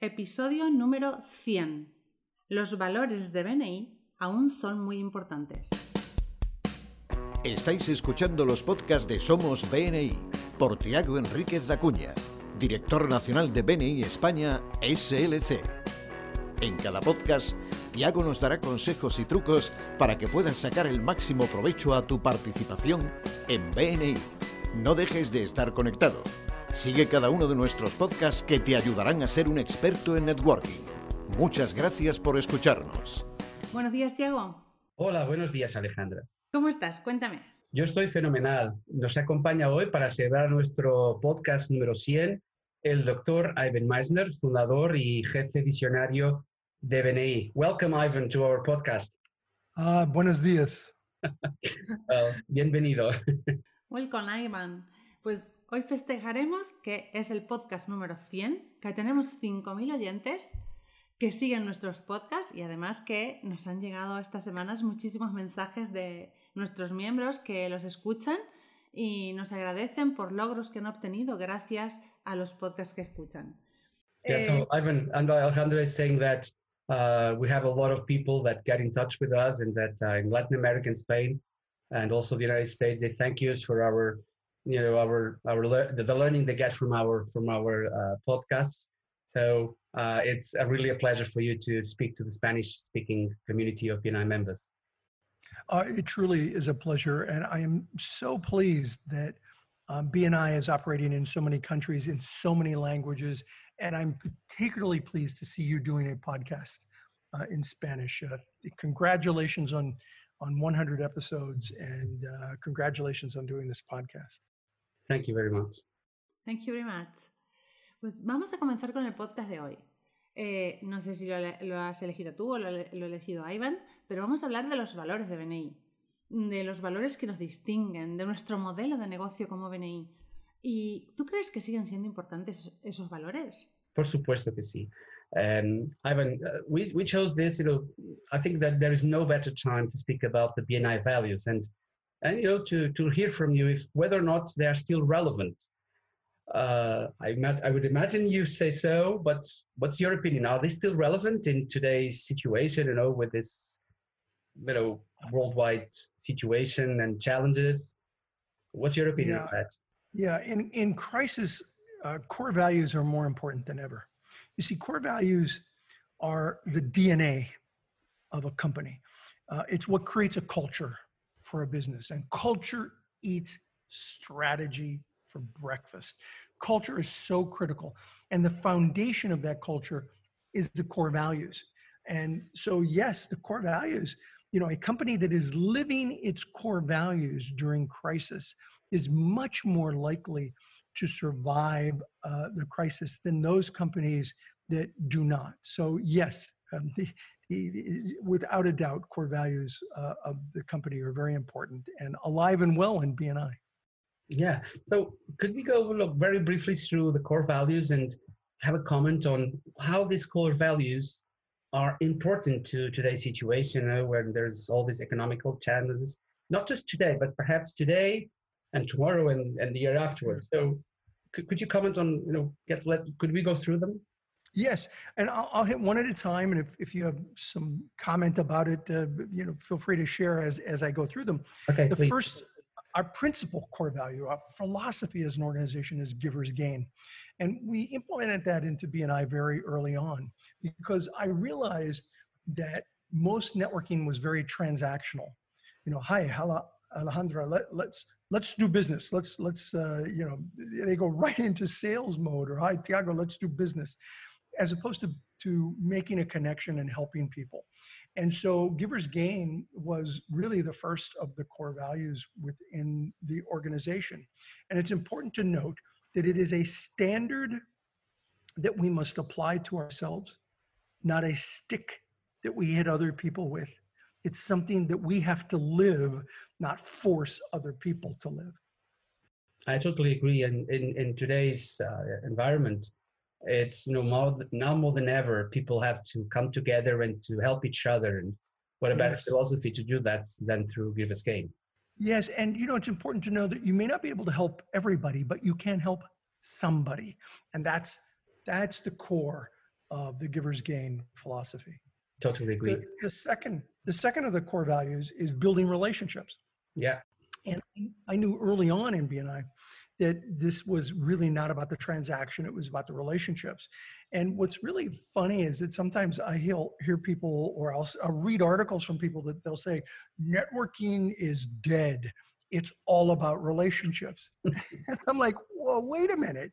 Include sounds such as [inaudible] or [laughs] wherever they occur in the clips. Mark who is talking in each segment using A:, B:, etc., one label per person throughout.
A: Episodio número 100. Los valores de BNI aún son muy importantes.
B: Estáis escuchando los podcasts de Somos BNI por Tiago Enríquez Acuña, director nacional de BNI España SLC. En cada podcast, Tiago nos dará consejos y trucos para que puedas sacar el máximo provecho a tu participación en BNI. No dejes de estar conectado. Sigue cada uno de nuestros podcasts que te ayudarán a ser un experto en networking. Muchas gracias por escucharnos.
A: Buenos días, Tiago.
C: Hola, buenos días, Alejandra.
A: ¿Cómo estás? Cuéntame.
C: Yo estoy fenomenal. Nos acompaña hoy para celebrar nuestro podcast número 100 el doctor Ivan Meisner, fundador y jefe visionario de BNI. Welcome, Ivan, to our podcast.
D: Ah, buenos días. [laughs]
C: Well, bienvenido.
A: Welcome, Ivan. Pues hoy festejaremos que es el podcast número 100, que tenemos 5.000 oyentes que siguen nuestros podcasts y además que nos han llegado estas semanas muchísimos mensajes de nuestros miembros que los escuchan y nos agradecen por logros que han obtenido gracias a los podcasts que escuchan.
C: Yeah, so Ivan and Alejandra is saying that uh, we have a lot of people that get in touch with us and that uh, in Latin America and Spain and also the United States, they thank us for our, you know, our, our, le- the, learning they get from our, from our uh, podcasts. So uh, it's a really a pleasure for you to speak to the Spanish speaking community of BNI members.
D: Uh, it truly is a pleasure, and I am so pleased that um, BNI is operating in so many countries in so many languages, and I'm particularly pleased to see you doing a podcast uh, in Spanish. Uh, congratulations on on 100 episodes, and uh, congratulations on doing this podcast.
C: Thank you very much.
A: Thank you very much. Pues vamos a comenzar con el podcast de hoy. Eh, no sé si lo, lo, has elegido tú o lo, lo he elegido Ivan, pero vamos a hablar de los valores de BNI, de los valores que nos distinguen, de nuestro modelo de negocio como BNI. ¿Y tú crees que siguen siendo importantes esos valores?
C: Por supuesto que sí. Um, Ivan, uh, we, we chose this, you know, I think that there is no better time to speak about the BNI values and, and you know, to, to hear from you if whether or not they are still relevant. Uh, I, I would imagine you say so, but what's your opinion? Are they still relevant in today's situation, you know, with this, you know, worldwide situation and challenges? What's your opinion
D: Yeah.
C: of that?
D: Yeah, in in crisis, uh, core values are more important than ever. You see, core values are the DNA of a company. Uh, it's what creates a culture for a business, and culture eats strategy for breakfast. Culture is so critical, and the foundation of that culture is the core values. And so, yes, the core values. You know, a company that is living its core values during crisis is much more likely to survive uh, the crisis than those companies that do not. So, yes, um, [laughs] without a doubt, core values uh, of the company are very important and alive and well in BNI.
C: Yeah. So could we go look very briefly through the core values and have a comment on how these core values are important to today's situation uh, where there's all these economical challenges, not just today, but perhaps today and tomorrow and, and the year afterwards. So could, could you comment on, you know, get let could we go through them?
D: Yes, and I'll, I'll hit one at a time. And if, if you have some comment about it, uh, you know, feel free to share as, as I go through them.
C: Okay,
D: The
C: please.
D: first, our principal core value, our philosophy as an organization is givers gain. And we implemented that into BNI very early on because I realized that most networking was very transactional. You know, hi, hello, Alejandra, let, let's let's do business. Let's let's uh, you know they go right into sales mode or hi Tiago, let's do business, as opposed to to making a connection and helping people. And so Givers Gain was really the first of the core values within the organization. And it's important to note that it is a standard that we must apply to ourselves, not a stick that we hit other people with. It's something that we have to live, not force other people to live.
C: I totally agree. And in, in today's uh, environment, it's you know more now more than ever, people have to come together and to help each other. And what a better
D: Yes.
C: philosophy to do that than through Givers Gain.
D: Yes, and you know it's important to know that you may not be able to help everybody, but you can help somebody, and that's that's the core of the giver's gain philosophy.
C: Totally agree.
D: The, the second, the second of the core values is building relationships.
C: Yeah.
D: And I knew early on in BNI that this was really not about the transaction, it was about the relationships. And what's really funny is that sometimes I hear, hear people or I'll, I'll read articles from people that they'll say, networking is dead. It's all about relationships. [laughs] and I'm like, well, wait a minute.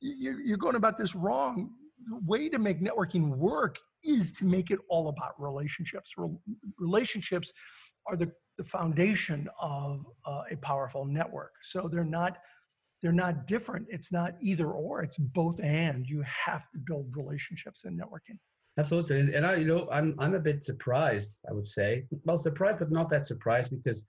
D: You're going about this wrong. The way to make networking work is to make it all about relationships. Relationships are the, the foundation of uh, a powerful network. So they're not they're not different. It's not either or. It's both and. You have to build relationships and networking.
C: Absolutely, and, and I, you know, I'm I'm a bit surprised. I would say, well, surprised, but not that surprised because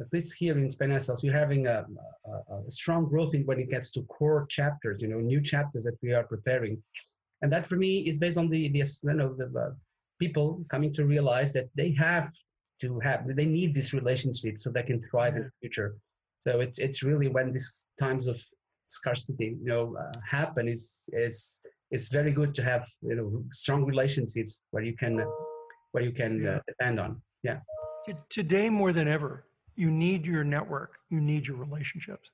C: at least here in Spain ourselves, we're having a, a, a, strong growth in when it gets to core chapters. You know, new chapters that we are preparing, and that for me is based on the the you know the uh, people coming to realize that they have to have they need this relationship so they can thrive yeah. in the future so it's it's really when these times of scarcity, you know, uh, happen is is it's very good to have you know strong relationships where you can where you can uh, yeah. uh, depend on. Yeah.
D: Today more than ever, you need your network. You need your relationships.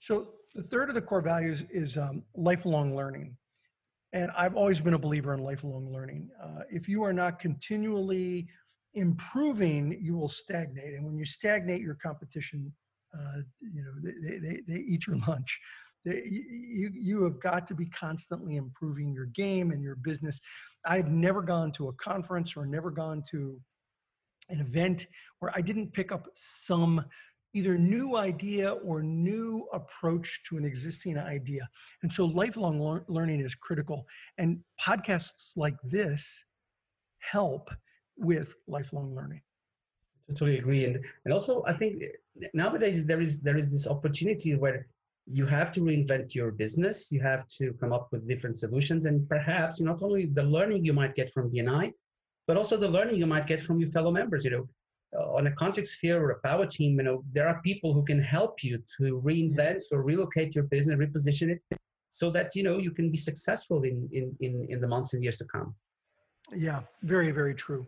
D: So the third of the core values is um, lifelong learning. And I've always been a believer in lifelong learning. Uh, if you are not continually improving, you will stagnate. And when you stagnate, your competition uh, you know, they, they, they eat your [laughs] lunch. They, you, you have got to be constantly improving your game and your business. I've never gone to a conference or never gone to an event where I didn't pick up some either new idea or new approach to an existing idea. And so lifelong lear- learning is critical. And podcasts like this help with lifelong learning
C: totally agree. And and also i think nowadays there is there is this opportunity where you have to reinvent your business. You have to come up with different solutions. And perhaps not only the learning you might get from bni but also the learning you might get from your fellow members you know uh, on a contact sphere or a power team you know there are people who can help you to reinvent or relocate your business reposition it so that you know you can be successful in in in, in the months and years to come.
D: Yeah very very true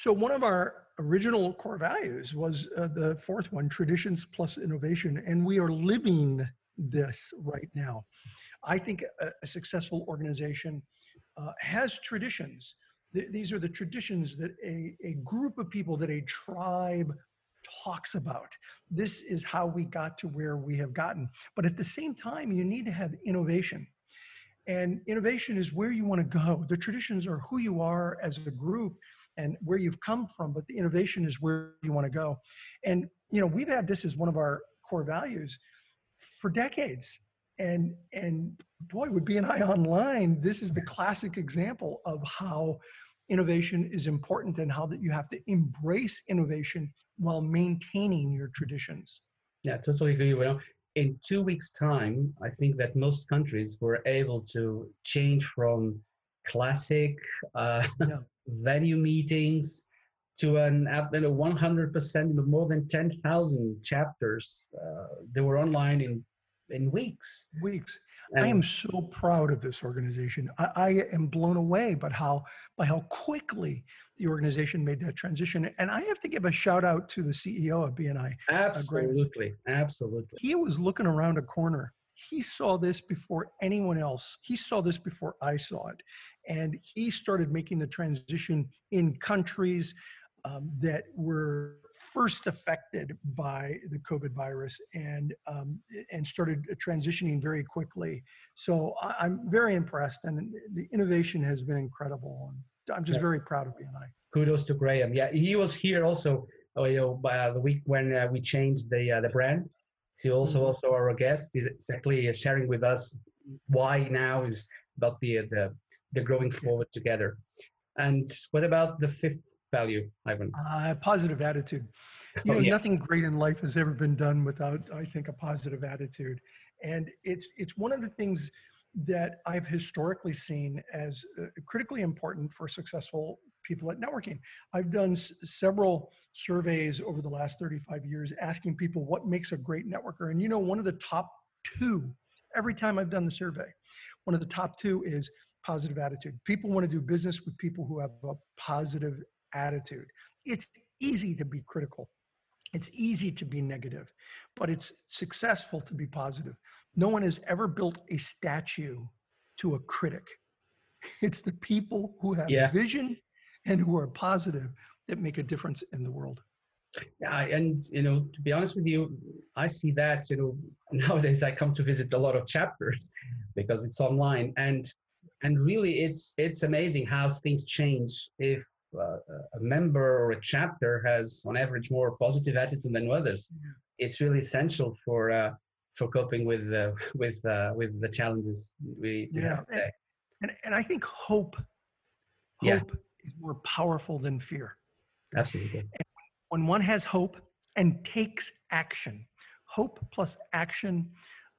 D: so one of our original core values was uh, the fourth one, traditions plus innovation. And we are living this right now. I think a, a successful organization uh, has traditions. Th- these are the traditions that a, a group of people, that a tribe talks about. This is how we got to where we have gotten. But at the same time, you need to have innovation. And innovation is where you want to go. The traditions are who you are as a group and where you've come from, but the innovation is where you want to go. And you know, we've had this as one of our core values for decades. And and boy, with BNI Online, this is the classic example of how innovation is important and how that you have to embrace innovation while maintaining your traditions.
C: Yeah, totally agree. Well, in two weeks' time, I think that most countries were able to change from classic uh, yeah. Venue meetings to an you know, 100% more than 10,000 chapters. Uh, they were online in in weeks.
D: Weeks. And I am so proud of this organization. I, I, am blown away by how by how quickly the organization made that transition. And I have to give a shout out to the CEO of BNI.
C: Absolutely, uh, absolutely.
D: He was looking around a corner. He saw this before anyone else. He saw this before I saw it. And he started making the transition in countries um, that were first affected by the COVID virus and um, and started transitioning very quickly. So I, am very impressed, and the innovation has been incredible. And I'm just yeah. very proud of BNI.
C: Kudos to Graham. Yeah, he was here also. Oh, you know, by the week when uh, we changed the uh, the brand. He also mm-hmm. also our guest is exactly sharing with us why now is about the the the growing forward together. And what about the fifth value, Ivan?
D: Uh, positive attitude. [laughs] You oh, yeah. nothing great in life has ever been done without, I think, a positive attitude. And it's it's one of the things that I've historically seen as uh, critically important for successful people at networking. I've done s- several surveys over the last 35 years asking people what makes a great networker. And you know, one of the top two, every time I've done the survey, one of the top two is positive attitude. People want to do business with people who have a positive attitude. It's easy to be critical. It's easy to be negative, but it's successful to be positive. No one has ever built a statue to a critic. It's the people who have
C: Yeah.
D: vision and who are positive that make a difference in the world.
C: Yeah, and you know, to be honest with you, I see that you know [laughs] nowadays I come to visit a lot of chapters because it's online, and and really it's it's amazing how things change if uh, a member or a chapter has on average more positive attitude than others. It's really essential for uh, for coping with uh, [laughs] with uh, with the challenges we, we
D: Yeah,
C: have today.
D: And, and I think hope,
C: Yeah.
D: hope is more powerful than fear.
C: Absolutely.
D: when one has hope and takes action, hope plus action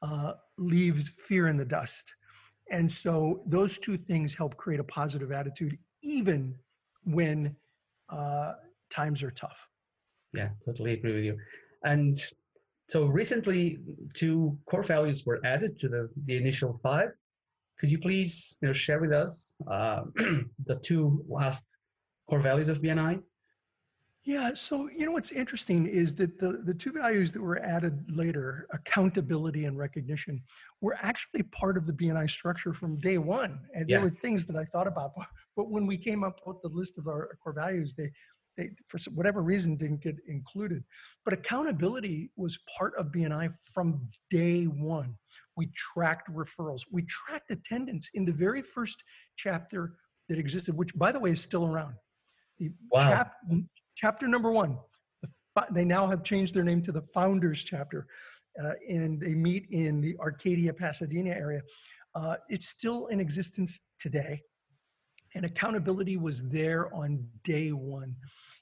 D: uh, leaves fear in the dust. And so those two things help create a positive attitude, even when uh, times are tough.
C: Yeah, totally agree with you. And so recently, two core values were added to the, the initial five. Could you please you know, share with us uh, [clears throat] the two last core values of BNI?
D: Yeah. So, you know, what's interesting is that the, the two values that were added later, accountability and recognition, were actually part of the BNI structure from day one. And
C: Yeah.
D: there were things that I thought about, but, when we came up with the list of our core values, they, they, for whatever reason, didn't get included. But accountability was part of BNI from day one. We tracked referrals, we tracked attendance in the very first chapter that existed, which, by the way, is still around. The
C: Wow.
D: chap- chapter number one. The, they now have changed their name to the Founders Chapter, uh, and they meet in the Arcadia, Pasadena area. Uh, it's still in existence today, and accountability was there on day one.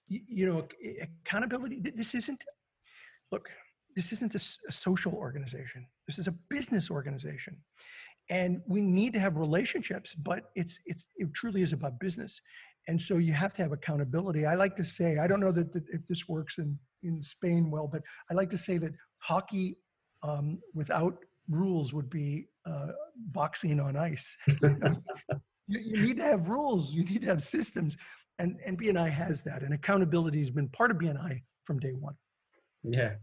D: You, you know, accountability. This isn't. Look, this isn't a social organization. This is a business organization, and we need to have relationships. But it's it's it truly is about business and so you have to have accountability. I like to say i don't know that, that if this works in in spain well but i like to say that hockey um, without rules would be uh, boxing on ice. [laughs] You, you need to have rules. You need to have systems. And and bni has that and accountability has been part of bni from day one.
C: Yeah.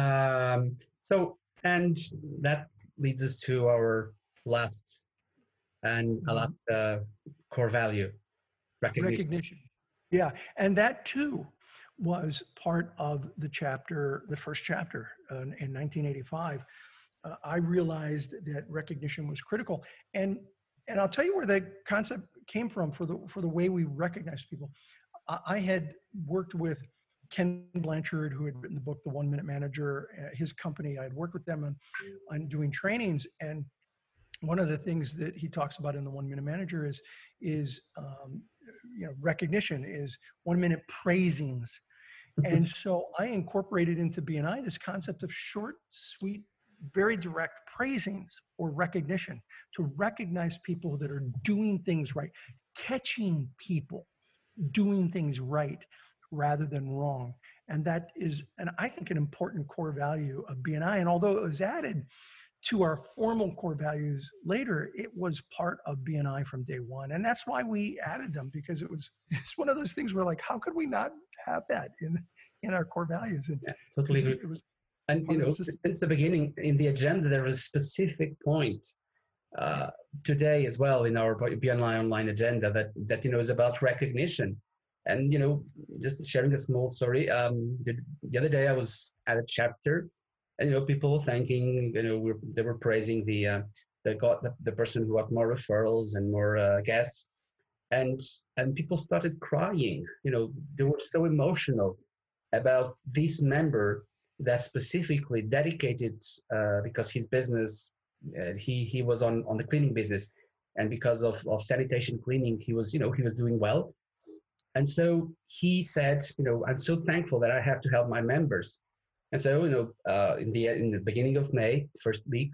C: Um, so, and that leads us to our last and a
D: Mhm.
C: last uh, core value recognition.
D: recognition. Yeah and that too was part of the chapter the first chapter uh, in 1985 uh, i realized that recognition was critical and and i'll tell you where that concept came from for the for the way we recognize people. I, I had worked with ken blanchard who had written the book the one minute manager uh, his company. I had worked with them on on doing trainings and one of the things that he talks about in the one minute manager is is um, you know recognition is one minute praisings. Mm-hmm. And so i incorporated into bni this concept of short sweet very direct praisings or recognition to recognize people that are doing things right catching people doing things right rather than wrong. And that is and i think an important core value of bni and although it was added to our formal core values later, it was part of BNI from day one. And that's why we added them because it was [laughs] it's one of those things where like, how could we not have that in in our core values? And
C: Yeah, totally agree.
D: it was
C: And you know,
D: the
C: since the beginning in the agenda, there was a specific point uh, today as well in our BNI online agenda that that you know is about recognition. And you know, just sharing a small story. Um, the, the other day I was at a chapter, and you know, people thanking. You know, we're, they were praising the uh, they got the, the person who got more referrals and more uh, guests, and and people started crying. You know, they were so emotional about this member that specifically dedicated uh, because his business uh, he he was on on the cleaning business and because of of sanitation cleaning he was you know he was doing well and so he said you know i'm so thankful that i have to help my members and so you know uh, in the in the beginning of may first week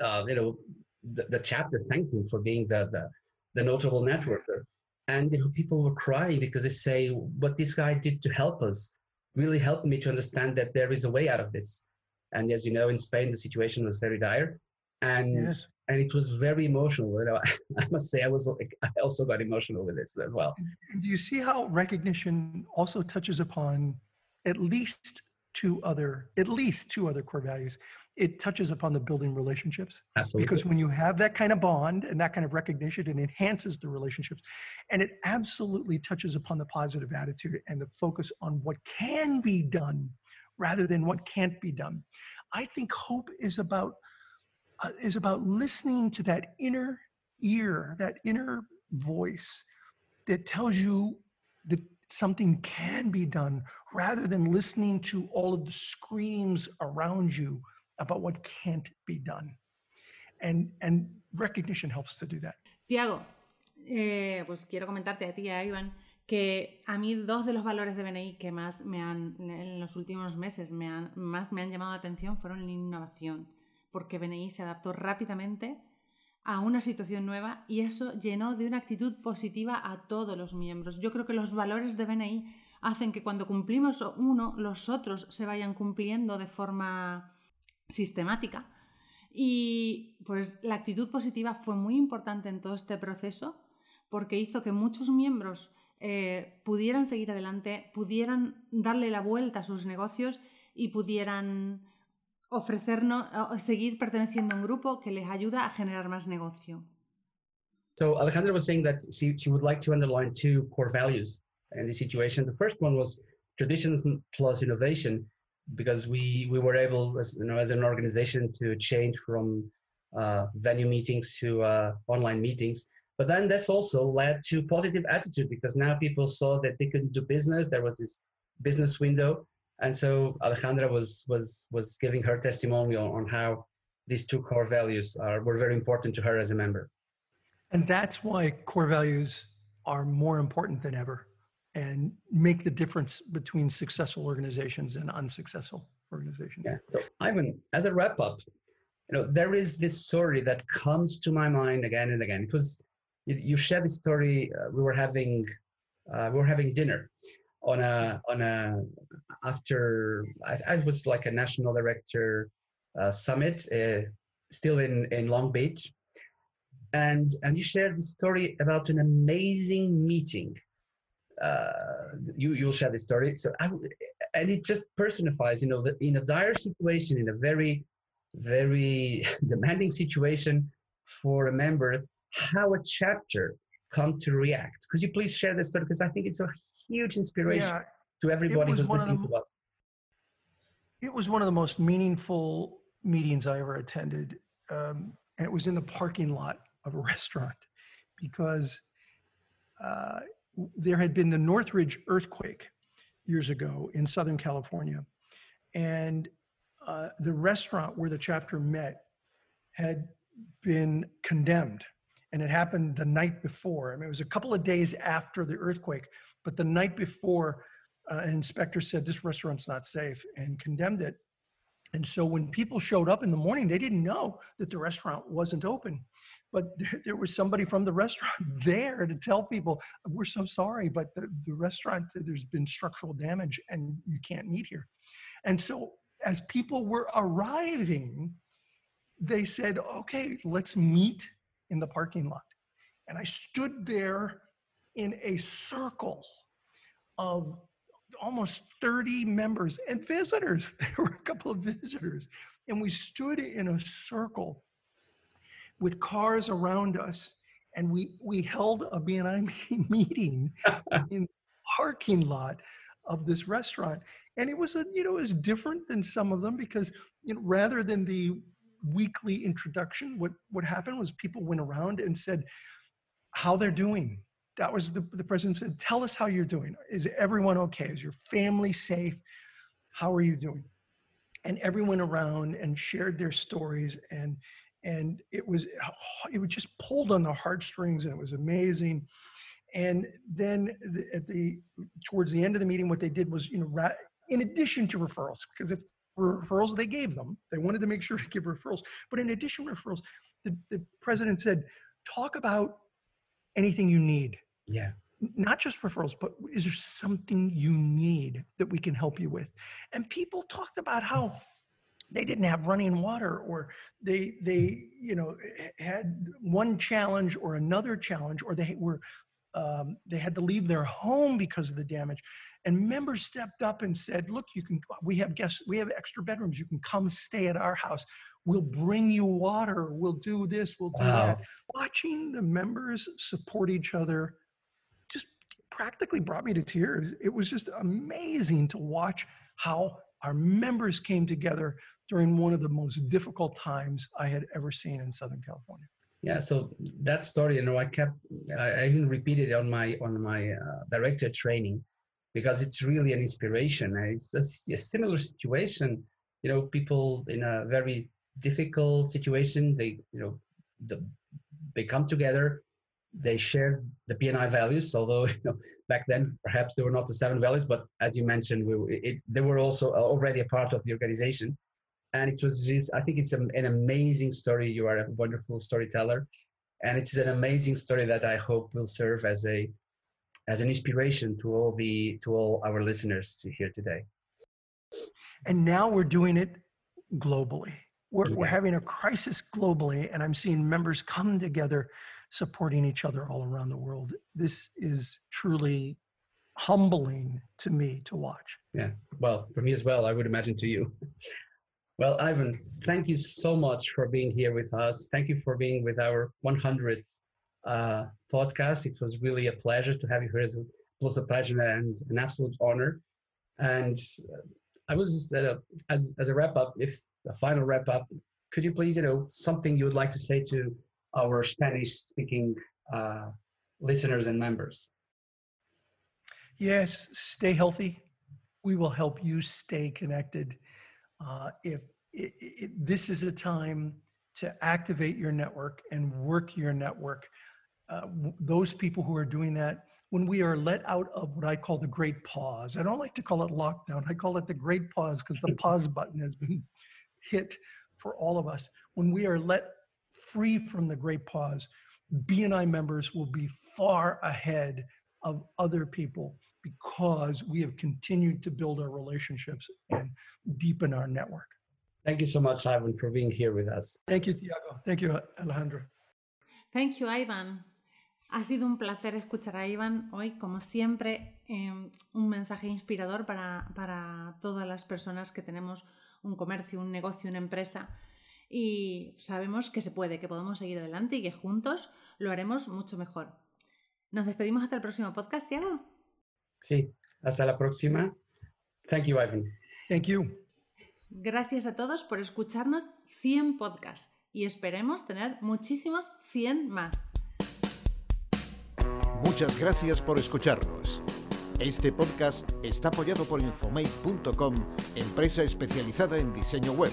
C: uh, you know the, the chapter thanked him for being the the, the notable networker and you know people were crying because they say what this guy did to help us really helped me to understand that there is a way out of this. And as you know, in Spain, the situation was very dire. And
D: Yes.
C: and it was very emotional. You know, [laughs] I must say I was like, I also got emotional with this as well.
D: Do you see how recognition also touches upon at least two other at least two other core values? It touches upon the building relationships.
C: Absolutely.
D: Because when you have that kind of bond and that kind of recognition, it enhances the relationships. And it absolutely touches upon the positive attitude and the focus on what can be done rather than what can't be done. I think hope is about uh, is about listening to that inner ear, that inner voice that tells you something can be done rather than listening to all of the screams around you about what can't be done. And, and recognition helps to do that.
A: Tiago, eh, pues quiero comentarte a ti a Iván que a mí dos de los valores de BNI que más me han, en los últimos meses me han, más me han llamado la atención fueron la innovación, porque BNI se adaptó rápidamente a una situación nueva y eso llenó de una actitud positiva a todos los miembros. Yo creo que los valores de BNI hacen que cuando cumplimos uno, los otros se vayan cumpliendo de forma sistemática. Y pues la actitud positiva fue muy importante en todo este proceso porque hizo que muchos miembros eh, pudieran seguir adelante, pudieran darle la vuelta a sus negocios y pudieran ofrecernos, seguir perteneciendo a un grupo que les ayuda a generar más negocio.
C: So Alejandra was saying that she, she would like to underline two core values in this situation. The first one was traditions plus innovation, because we we were able, as you know, as an organization, to change from uh, venue meetings to uh, online meetings. But then this also led to positive attitude because now people saw that they could do business. There was this business window, and so Alejandra was was was giving her testimonial on how these two core values are were very important to her as a member.
D: And that's why core values are more important than ever and make the difference between successful organizations and unsuccessful organizations.
C: Yeah. So Ivan, as a wrap up, you know, there is this story that comes to my mind again and again. It was you, you shared this story. Uh, we were having uh, we were having dinner on a on a after I, I was like a national director uh, summit uh, still in in Long Beach, and and you shared the story about an amazing meeting uh, you you'll share the story. So I, and it just personifies, you know, that in a dire situation, in a very very [laughs] demanding situation for a member, how a chapter come to react. Could you please share this story? Because I think it's a huge inspiration yeah, to everybody who's listening the, to us.
D: It was one of the most meaningful meetings I ever attended, um, and it was in the parking lot of a [laughs] restaurant because. Uh, there had been the Northridge earthquake years ago in Southern California. And uh, the restaurant where the chapter met had been condemned. And it happened the night before. I mean, it was a couple of days after the earthquake, but the night before, uh, an inspector said this restaurant's not safe and condemned it. And so when people showed up in the morning, they didn't know that the restaurant wasn't open. But [laughs] there, there, was somebody from the restaurant [laughs] there to tell people we're so sorry but the, the restaurant there's been structural damage and you can't meet here. And so as people were arriving they said okay let's meet in the parking lot. And i stood there in a circle of almost 30 members and visitors [laughs] there were a couple of visitors and we stood in a circle with cars around us. And we, we held a BNI [laughs] meeting [laughs] in the parking lot of this restaurant. And it was a, you know, it was different than some of them because, you know, rather than the weekly introduction, what, what happened was people went around and said how they're doing. That was the, the president said, tell us how you're doing. Is everyone okay? Is your family safe? How are you doing? And everyone around and shared their stories and and it was [sighs] it was just pulled on the heartstrings and it was amazing and then at the towards the end of the meeting what they did was you know in addition to referrals because if referrals they gave them they wanted to make sure [laughs] to give referrals but in addition to referrals the, the president said talk about anything you need
C: yeah.
D: Not just referrals but is there something you need that we can help you with? And people talked about how they didn't have running water or they they you know had one challenge or another challenge or they were um, they had to leave their home because of the damage. And members stepped up and said look you can we have guests we have extra bedrooms. You can come stay at our house. We'll bring you water. We'll do this. We'll do wow. that watching the members support each other practically brought me to tears it was just amazing to watch how our members came together during one of the most difficult times I had ever seen in Southern California.
C: Yeah, so that story, you know, I kept, I, even repeated on my on my uh, director training because it's really an inspiration. And It's a, a similar situation, you know, people in a very difficult situation, they, you know, the, they come together they shared the BNI values, although [laughs] you know, back then perhaps they were not the seven values, but as you mentioned, we, it, they were also uh, already a part of the organization. And it was just, I think it's an, an amazing story. You are a wonderful storyteller. And it's an amazing story that I hope will serve as a as an inspiration to all the to all our listeners here today.
D: And now we're doing it globally. We're, yeah. we're having a crisis globally, and I'm seeing members come together supporting each other all around the world. This is truly humbling to me to watch.
C: Yeah, well, for me as well, I would imagine to you. [laughs] Well, Ivan, thank you so much for being here with us. Thank you for being with our 100th uh, podcast. It was really a pleasure to have you here. It was a pleasure and an absolute honor. And uh, I was just, uh, as, as a wrap up, if a final wrap up, could you please, you know, something you would like to say to our Spanish speaking uh, listeners and members.
D: Yes, stay healthy. We will help you stay connected. Uh, if it, it, this is a time to activate your network and work your network, uh, those people who are doing that, when we are let out of what I call the great pause, I don't like to call it lockdown, I call it the great pause because the [laughs] pause button has been hit for all of us. When we are let free from the great pause, BNI members will be far ahead of other people because we have continued to build our relationships and deepen our network.
C: Thank you so much, Ivan, for being here with us.
D: Thank you, Tiago. Thank you, Alejandro.
A: Thank you, Ivan. Ha sido un placer escuchar a Ivan hoy, como siempre, eh, un mensaje inspirador para, para todas las personas que tenemos un comercio, un negocio, una empresa y sabemos que se puede, que podemos seguir adelante y que juntos lo haremos mucho mejor. Nos despedimos hasta el próximo podcast, Tiago.
C: Sí, hasta la próxima. Thank you, Ivan.
D: Thank you.
A: Gracias a todos por escucharnos 100 podcasts y esperemos tener muchísimos 100 más.
B: Muchas gracias por escucharnos. Este podcast está apoyado por infomate.com, empresa especializada en diseño web